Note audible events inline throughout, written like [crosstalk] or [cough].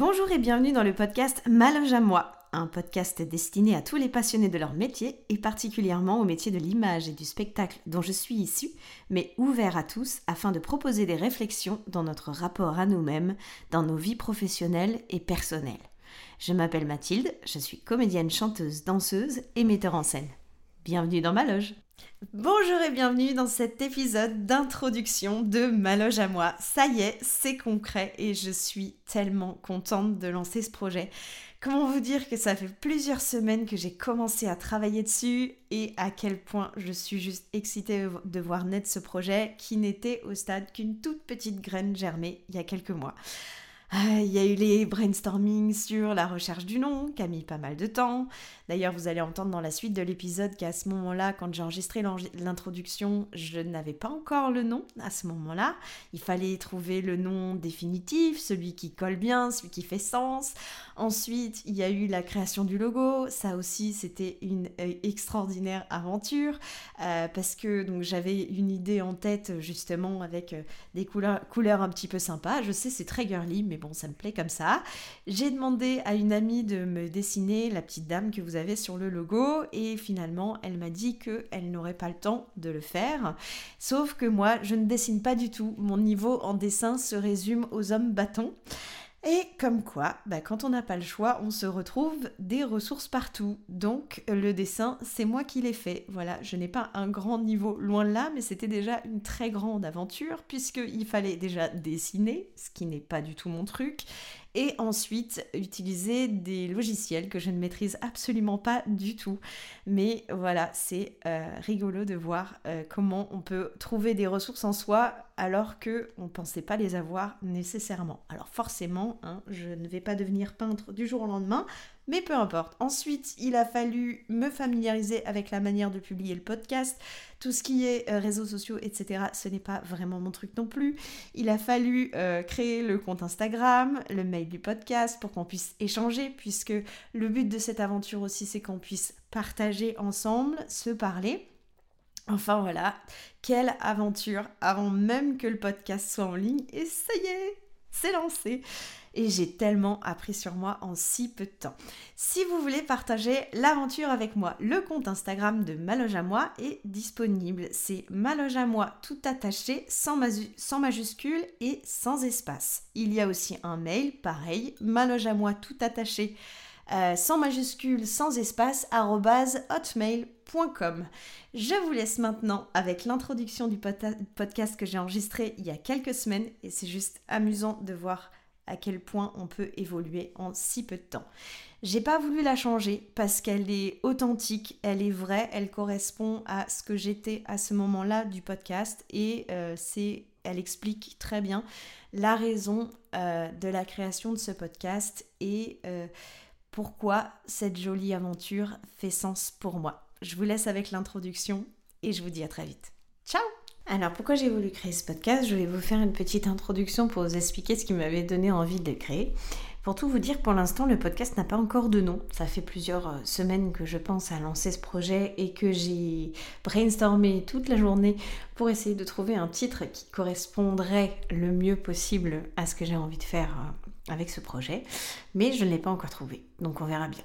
Bonjour et bienvenue dans le podcast Maloge à moi, un podcast destiné à tous les passionnés de leur métier et particulièrement au métier de l'image et du spectacle dont je suis issue, mais ouvert à tous afin de proposer des réflexions dans notre rapport à nous-mêmes, dans nos vies professionnelles et personnelles. Je m'appelle Mathilde, je suis comédienne, chanteuse, danseuse et metteur en scène. Bienvenue dans ma loge. Bonjour et bienvenue dans cet épisode d'introduction de ma loge à moi. Ça y est, c'est concret et je suis tellement contente de lancer ce projet. Comment vous dire que ça fait plusieurs semaines que j'ai commencé à travailler dessus et à quel point je suis juste excitée de voir naître ce projet qui n'était au stade qu'une toute petite graine germée il y a quelques mois. Ah, il y a eu les brainstorming sur la recherche du nom, qui a mis pas mal de temps. D'ailleurs, vous allez entendre dans la suite de l'épisode qu'à ce moment-là, quand j'ai enregistré l'introduction, je n'avais pas encore le nom à ce moment-là. Il fallait trouver le nom définitif, celui qui colle bien, celui qui fait sens. Ensuite, il y a eu la création du logo. Ça aussi, c'était une euh, extraordinaire aventure euh, parce que j'avais une idée en tête justement avec euh, des couleurs, couleurs un petit peu sympas. Je sais, c'est très girly, mais bon, ça me plaît comme ça. J'ai demandé à une amie de me dessiner la petite dame que vous avez sur le logo et finalement elle m'a dit qu'elle n'aurait pas le temps de le faire. Sauf que moi je ne dessine pas du tout. Mon niveau en dessin se résume aux hommes bâtons. Et comme quoi, bah, quand on n'a pas le choix, on se retrouve des ressources partout. Donc le dessin, c'est moi qui l'ai fait. Voilà, je n'ai pas un grand niveau loin de là, mais c'était déjà une très grande aventure puisqu'il fallait déjà dessiner, ce qui n'est pas du tout mon truc, et ensuite utiliser des logiciels que je ne maîtrise absolument pas du tout. Mais voilà, c'est euh, rigolo de voir euh, comment on peut trouver des ressources en soi alors que on pensait pas les avoir nécessairement. Alors forcément, hein, je ne vais pas devenir peintre du jour au lendemain, mais peu importe. Ensuite, il a fallu me familiariser avec la manière de publier le podcast. Tout ce qui est euh, réseaux sociaux, etc., ce n'est pas vraiment mon truc non plus. Il a fallu euh, créer le compte Instagram, le mail du podcast pour qu'on puisse échanger, puisque le but de cette aventure aussi, c'est qu'on puisse partager ensemble, se parler. Enfin voilà, quelle aventure avant même que le podcast soit en ligne. Et ça y est, c'est lancé et j'ai tellement appris sur moi en si peu de temps. Si vous voulez partager l'aventure avec moi, le compte Instagram de Maloge à moi est disponible. C'est Maloge à moi tout attaché, sans, majuscule et sans espace. Il y a aussi un mail, pareil, Maloge à moi tout attaché. Euh, sans majuscule, sans espace, hotmail.com. Je vous laisse maintenant avec l'introduction du podcast que j'ai enregistré il y a quelques semaines et c'est juste amusant de voir à quel point on peut évoluer en si peu de temps. J'ai pas voulu la changer parce qu'elle est authentique, elle est vraie, elle correspond à ce que j'étais à ce moment-là du podcast et euh, c'est, elle explique très bien la raison euh, de la création de ce podcast et euh, pourquoi cette jolie aventure fait sens pour moi. Je vous laisse avec l'introduction et je vous dis à très vite. Ciao alors pourquoi j'ai voulu créer ce podcast? Je vais vous faire une petite introduction pour vous expliquer ce qui m'avait donné envie de le créer. Pour tout vous dire, pour l'instant, le podcast n'a pas encore de nom. Ça fait plusieurs euh, semaines que je pense à lancer ce projet et que j'ai brainstormé toute la journée pour essayer de trouver un titre qui correspondrait le mieux possible à ce que j'ai envie de faire euh, avec ce projet. Mais je ne l'ai pas encore trouvé, donc on verra bien.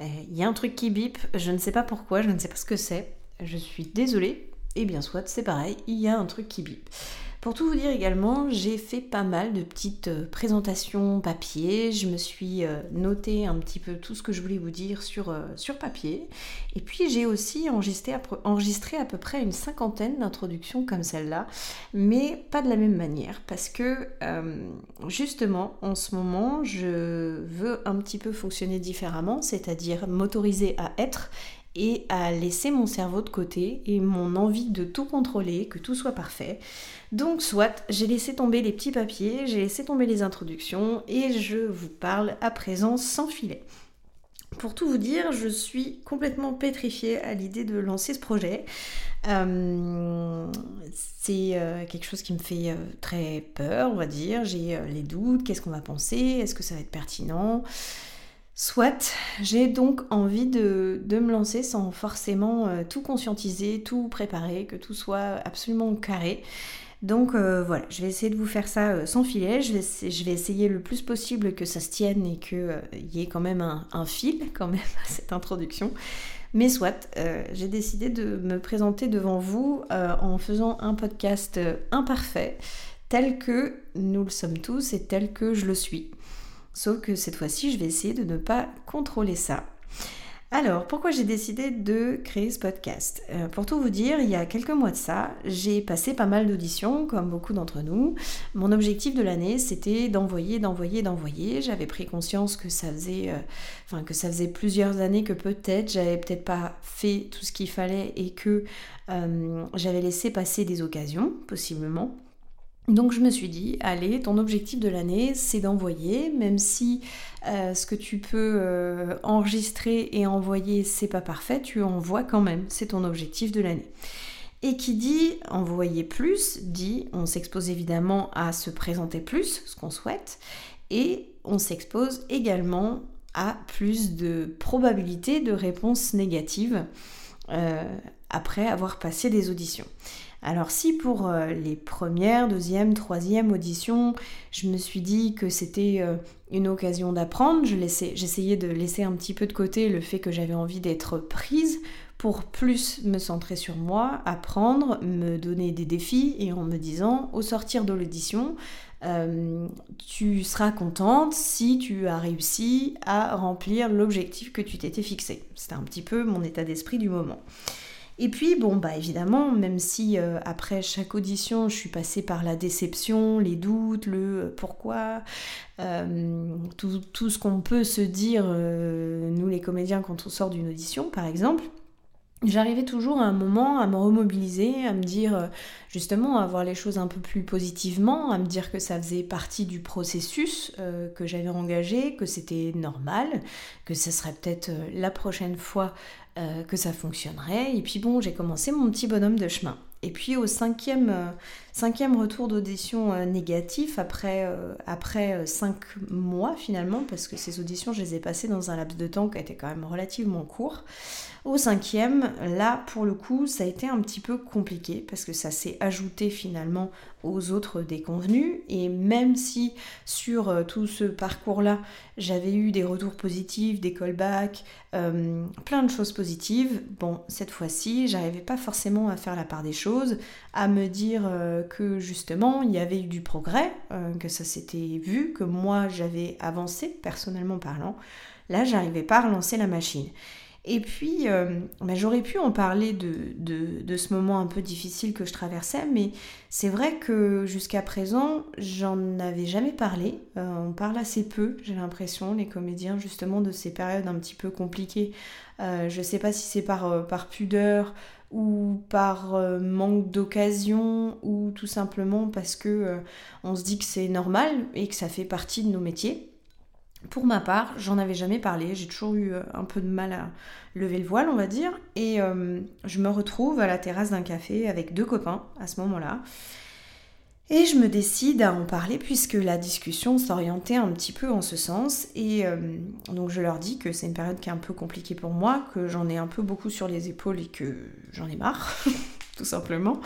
Euh, il y a un truc qui bip, je ne sais pas pourquoi, je ne sais pas ce que c'est. Je suis désolée, et bien soit, c'est pareil, il y a un truc qui bip. Pour tout vous dire également, j'ai fait pas mal de petites euh, présentations papier. Je me suis euh, noté un petit peu tout ce que je voulais vous dire sur, euh, papier. Et puis j'ai aussi enregistré, enregistré à peu près une cinquantaine d'introductions comme celle-là, mais pas de la même manière parce que justement en ce moment je veux un petit peu fonctionner différemment, c'est-à-dire m'autoriser à être et à laisser mon cerveau de côté et mon envie de tout contrôler, que tout soit parfait. Donc soit j'ai laissé tomber les petits papiers, j'ai laissé tomber les introductions et je vous parle à présent sans filet. Pour tout vous dire, je suis complètement pétrifiée à l'idée de lancer ce projet. Euh, c'est euh, quelque chose qui me fait euh, très peur, on va dire. J'ai les doutes, qu'est-ce qu'on va penser, est-ce que ça va être pertinent? Soit, j'ai donc envie de, me lancer sans forcément euh, tout conscientiser, tout préparer, que tout soit absolument carré. Donc euh, voilà, je vais essayer de vous faire ça euh, sans filet. Je vais, je vais, essayer le plus possible que ça se tienne et qu'il y ait quand même un, fil [laughs] quand même à cette introduction. Mais soit, j'ai décidé de me présenter devant vous en faisant un podcast imparfait, tel que nous le sommes tous et tel que je le suis. Sauf que cette fois-ci, je vais essayer de ne pas contrôler ça. Alors, pourquoi j'ai décidé de créer ce podcast? Euh, Pour tout vous dire, il y a quelques mois de ça, j'ai passé pas mal d'auditions, comme beaucoup d'entre nous. Mon objectif de l'année, c'était d'envoyer, d'envoyer, d'envoyer. J'avais pris conscience que ça faisait, euh, que ça faisait plusieurs années que peut-être j'avais peut-être pas fait tout ce qu'il fallait et que euh, j'avais laissé passer des occasions, possiblement. Donc je me suis dit, allez, ton objectif de l'année, c'est d'envoyer, même si euh, ce que tu peux euh, enregistrer et envoyer, c'est pas parfait, tu envoies quand même, c'est ton objectif de l'année. Et qui dit envoyer plus, dit on s'expose évidemment à se présenter plus, ce qu'on souhaite, et on s'expose également à plus de probabilité de réponses négatives euh, après avoir passé des auditions. Alors si pour euh, les premières, deuxième, troisième auditions, je me suis dit que c'était euh, une occasion d'apprendre, j'essayais de laisser un petit peu de côté le fait que j'avais envie d'être prise pour plus me centrer sur moi, apprendre, me donner des défis et en me disant au sortir de l'audition, euh, tu seras contente si tu as réussi à remplir l'objectif que tu t'étais fixé. C'était un petit peu mon état d'esprit du moment. Et puis, bon, bah évidemment, même si euh, après chaque audition, je suis passée par la déception, les doutes, le euh, pourquoi, euh, tout, tout, ce qu'on peut se dire, nous les comédiens, quand on sort d'une audition, par exemple, j'arrivais toujours à un moment à me remobiliser, à me dire justement à voir les choses un peu plus positivement, à me dire que ça faisait partie du processus que j'avais engagé, que c'était normal, que ce serait peut-être la prochaine fois euh, que ça fonctionnerait. Et puis bon, j'ai commencé mon petit bonhomme de chemin. Et puis au cinquième, euh, cinquième retour d'audition euh, négatif, après, après cinq mois finalement, parce que ces auditions, je les ai passées dans un laps de temps qui été quand même relativement court, au cinquième, là, pour le coup, ça a été un petit peu compliqué parce que ça s'est ajouté finalement aux autres déconvenus. Et même si sur euh, tout ce parcours-là, j'avais eu des retours positifs, des callbacks, euh, plein de choses positives, bon, cette fois-ci, j'arrivais pas forcément à faire la part des choses, à me dire euh, que justement, il y avait eu du progrès, que ça s'était vu, que moi, j'avais avancé, personnellement parlant. Là, j'arrivais pas à relancer la machine. Et puis, euh, bah, j'aurais pu en parler de, ce moment un peu difficile que je traversais, mais c'est vrai que jusqu'à présent, j'en avais jamais parlé. Euh, on parle assez peu, j'ai l'impression, les comédiens, justement, de ces périodes un petit peu compliquées. Euh, je sais pas si c'est par, par pudeur ou par manque d'occasion ou tout simplement parce que on se dit que c'est normal et que ça fait partie de nos métiers. Pour ma part, j'en avais jamais parlé, j'ai toujours eu euh, un peu de mal à lever le voile, on va dire, et euh, je me retrouve à la terrasse d'un café avec deux copains à ce moment-là. Et je me décide à en parler puisque la discussion s'orientait un petit peu en ce sens. Et euh, donc je leur dis que c'est une période qui est un peu compliquée pour moi, que j'en ai un peu beaucoup sur les épaules et que j'en ai marre, [laughs] tout simplement.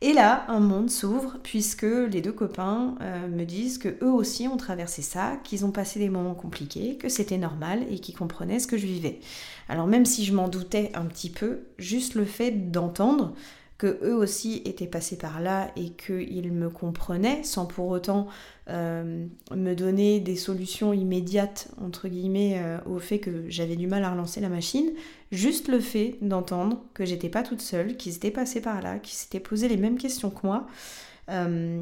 Et là, un monde s'ouvre puisque les deux copains euh, me disent que eux aussi ont traversé ça, qu'ils ont passé des moments compliqués, que c'était normal et qu'ils comprenaient ce que je vivais. Alors même si je m'en doutais un petit peu, juste le fait d'entendre que eux aussi étaient passés par là et qu'ils me comprenaient sans pour autant euh, me donner des solutions immédiates entre guillemets euh, au fait que j'avais du mal à relancer la machine, juste le fait d'entendre que j'étais pas toute seule, qu'ils étaient passés par là, qu'ils s'étaient posé les mêmes questions que moi, euh,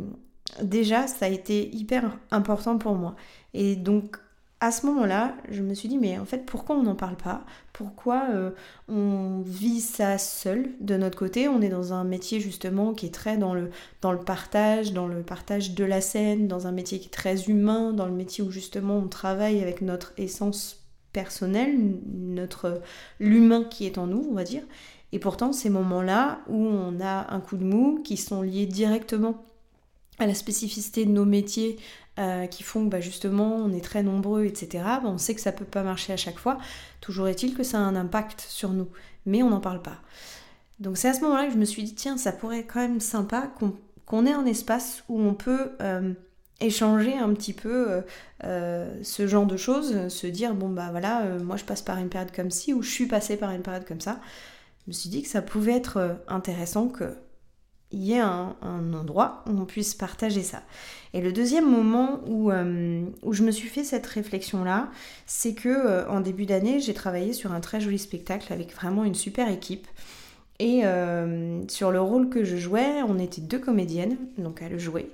déjà ça a été hyper important pour moi. Et donc à ce moment-là, je me suis dit, mais en fait, pourquoi on n'en parle pas? Pourquoi euh, on vit ça seul? De notre côté On est dans un métier justement qui est très dans le, partage, dans le partage de la scène, dans un métier qui est très humain, dans le métier où justement on travaille avec notre essence personnelle, notre l'humain qui est en nous, on va dire. Et pourtant, ces moments-là où on a un coup de mou qui sont liés directement à la spécificité de nos métiers, euh, qui font que bah, justement on est très nombreux, etc. On sait que ça peut pas marcher à chaque fois. Toujours est-il que ça a un impact sur nous, mais on n'en parle pas. Donc c'est à ce moment-là que je me suis dit tiens ça pourrait être quand même sympa qu'on ait un espace où on peut échanger un petit peu ce genre de choses, se dire bon bah voilà, moi je passe par une période comme ci ou je suis passée par une période comme ça. Je me suis dit que ça pouvait être intéressant que il y ait un, endroit où on puisse partager ça. Et le deuxième moment où, euh, je me suis fait cette réflexion-là, c'est que euh, en début d'année, j'ai travaillé sur un très joli spectacle avec vraiment une super équipe. Et euh, sur le rôle que je jouais, on était deux comédiennes, donc à le jouer.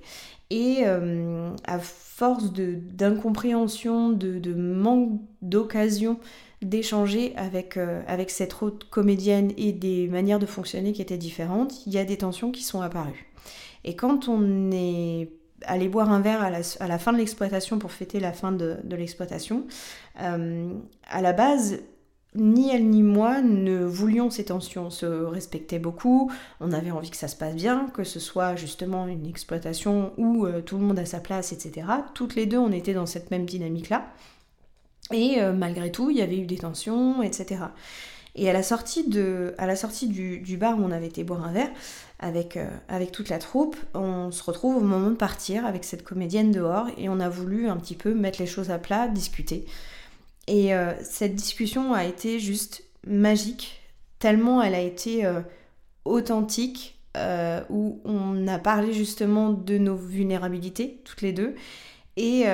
Et à force d'incompréhension, de, de, manque d'occasion d'échanger avec, euh, avec cette autre comédienne et des manières de fonctionner qui étaient différentes, il y a des tensions qui sont apparues. Et quand on est allé boire un verre à la, fin de l'exploitation pour fêter la fin de, l'exploitation, euh, à la base, ni elle ni moi ne voulions ces tensions. On se respectait beaucoup, on avait envie que ça se passe bien, que ce soit justement une exploitation où euh, tout le monde a sa place, etc. Toutes les deux, on était dans cette même dynamique-là. Et euh, malgré tout, il y avait eu des tensions, etc. Et à la sortie, de, à la sortie du, bar où on avait été boire un verre, avec, euh, avec toute la troupe, on se retrouve au moment de partir avec cette comédienne dehors et on a voulu un petit peu mettre les choses à plat, discuter. Et euh, cette discussion a été juste magique, tellement elle a été authentique, où on a parlé justement de nos vulnérabilités, toutes les deux. Et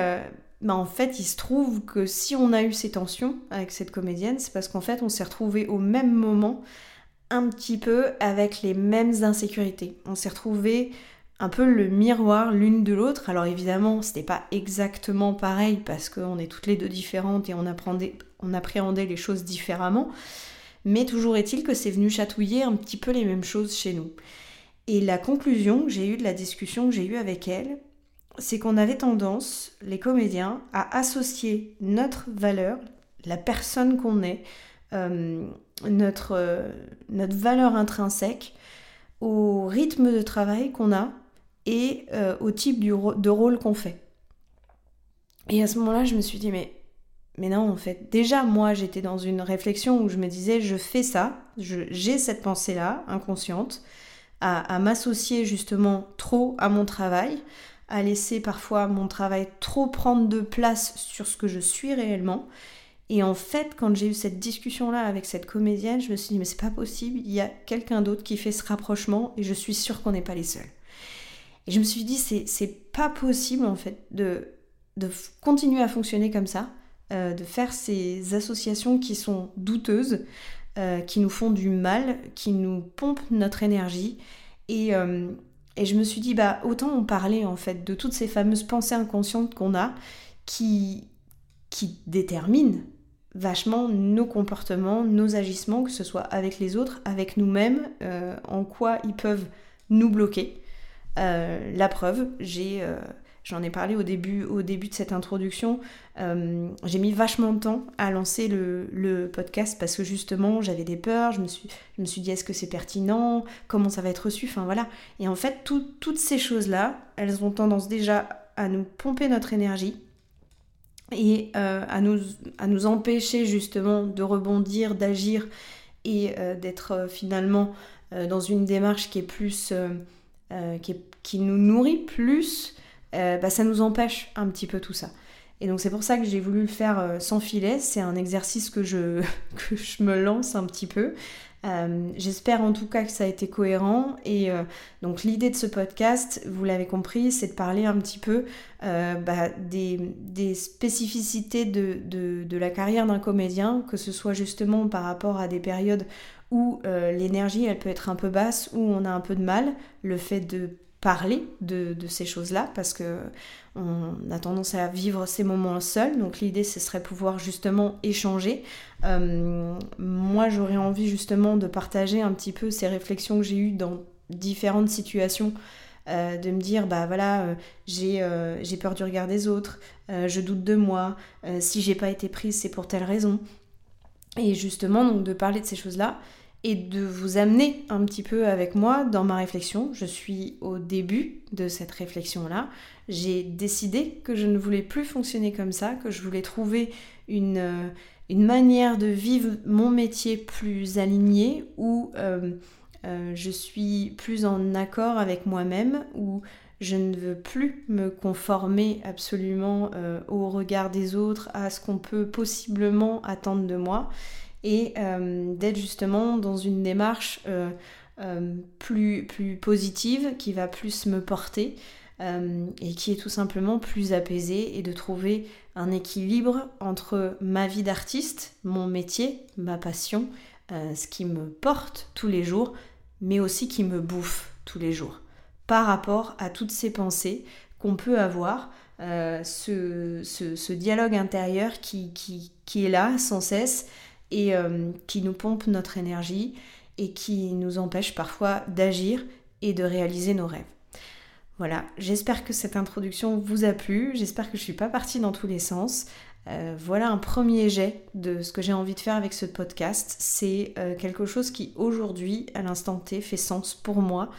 bah en fait, il se trouve que si on a eu ces tensions avec cette comédienne, c'est parce qu'en fait, on s'est retrouvé au même moment, un petit peu avec les mêmes insécurités. On s'est retrouvé un peu le miroir l'une de l'autre. Alors évidemment, c'était pas exactement pareil parce qu'on est toutes les deux différentes et on on appréhendait les choses différemment. Mais toujours est-il que c'est venu chatouiller un petit peu les mêmes choses chez nous. Et la conclusion que j'ai eue de la discussion que j'ai eue avec elle, c'est qu'on avait tendance, les comédiens, à associer notre valeur, la personne qu'on est, euh, notre, euh, notre valeur intrinsèque, au rythme de travail qu'on a et euh, au type de rôle qu'on fait. Et à ce moment-là, je me suis dit, mais, mais non, en fait, déjà, moi, j'étais dans une réflexion où je me disais, je fais ça, j'ai cette pensée-là, inconsciente, à m'associer justement trop à mon travail, à laisser parfois mon travail trop prendre de place sur ce que je suis réellement. Et en fait, quand j'ai eu cette discussion-là avec cette comédienne, je me suis dit, mais c'est pas possible, il y a quelqu'un d'autre qui fait ce rapprochement et je suis sûre qu'on n'est pas les seuls. Et je me suis dit, c'est pas possible en fait de, de continuer à fonctionner comme ça, euh, de faire ces associations qui sont douteuses, euh, qui nous font du mal, qui nous pompent notre énergie. Et, euh, et je me suis dit, bah, autant en parler en fait de toutes ces fameuses pensées inconscientes qu'on a qui, qui déterminent vachement nos comportements, nos agissements, que ce soit avec les autres, avec nous-mêmes, euh, en quoi ils peuvent nous bloquer. Euh, la preuve, j'ai euh, J'en ai parlé au début, au début de cette introduction. Euh, j'ai mis vachement de temps à lancer le, podcast parce que justement j'avais des peurs. Je me suis, je me suis dit est-ce que c'est pertinent? Comment ça va être reçu? Enfin voilà. Et en fait, toutes ces choses-là, elles ont tendance déjà à nous pomper notre énergie et euh, à, nous, à nous empêcher justement de rebondir, d'agir et euh, d'être finalement dans une démarche qui est plus. qui, qui nous nourrit plus euh, bah, ça nous empêche un petit peu tout ça. Et donc c'est pour ça que j'ai voulu le faire euh, sans filet. C'est un exercice que je, [laughs] que je me lance un petit peu. Euh, j'espère en tout cas que ça a été cohérent. Et donc l'idée de ce podcast, vous l'avez compris, c'est de parler un petit peu bah, des, des, spécificités de, de, de la carrière d'un comédien, que ce soit justement par rapport à des périodes où l'énergie elle peut être un peu basse, où on a un peu de mal, le fait de parler de, ces choses-là parce que on a tendance à vivre ces moments seuls. Donc l'idée, ce serait pouvoir justement échanger. Euh, moi, j'aurais envie justement de partager un petit peu ces réflexions que j'ai eues dans différentes situations. Euh, de me dire bah voilà euh, j'ai peur du regard des autres je doute de moi si j'ai pas été prise c'est pour telle raison et justement donc de parler de ces choses là et de vous amener un petit peu avec moi dans ma réflexion. Je suis au début de cette réflexion-là. J'ai décidé que je ne voulais plus fonctionner comme ça, que je voulais trouver une, euh, manière de vivre mon métier plus alignée où euh, je suis plus en accord avec moi-même, où je ne veux plus me conformer absolument au regard des autres, à ce qu'on peut possiblement attendre de moi, et d'être justement dans une démarche plus, plus positive qui va plus me porter. Euh, et qui est tout simplement plus apaisé et de trouver un équilibre entre ma vie d'artiste, mon métier, ma passion, euh, ce qui me porte tous les jours, mais aussi qui me bouffe tous les jours, par rapport à toutes ces pensées qu'on peut avoir, euh, ce, dialogue intérieur qui, qui, est là sans cesse et qui nous pompe notre énergie et qui nous empêche parfois d'agir et de réaliser nos rêves. Voilà, j'espère que cette introduction vous a plu, j'espère que je ne suis pas partie dans tous les sens. Euh, voilà un premier jet de ce que j'ai envie de faire avec ce podcast. C'est euh, quelque chose qui aujourd'hui, à l'instant T, fait sens pour moi.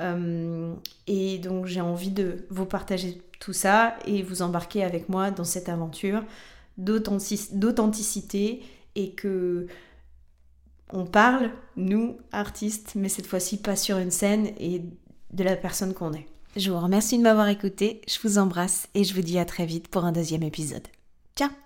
Euh, et donc j'ai envie de vous partager tout ça et vous embarquer avec moi dans cette aventure d'authenticité et que on parle, nous, artistes, mais cette fois-ci pas sur une scène et de la personne qu'on est. Je vous remercie de m'avoir écouté, je vous embrasse et je vous dis à très vite pour un deuxième épisode. Ciao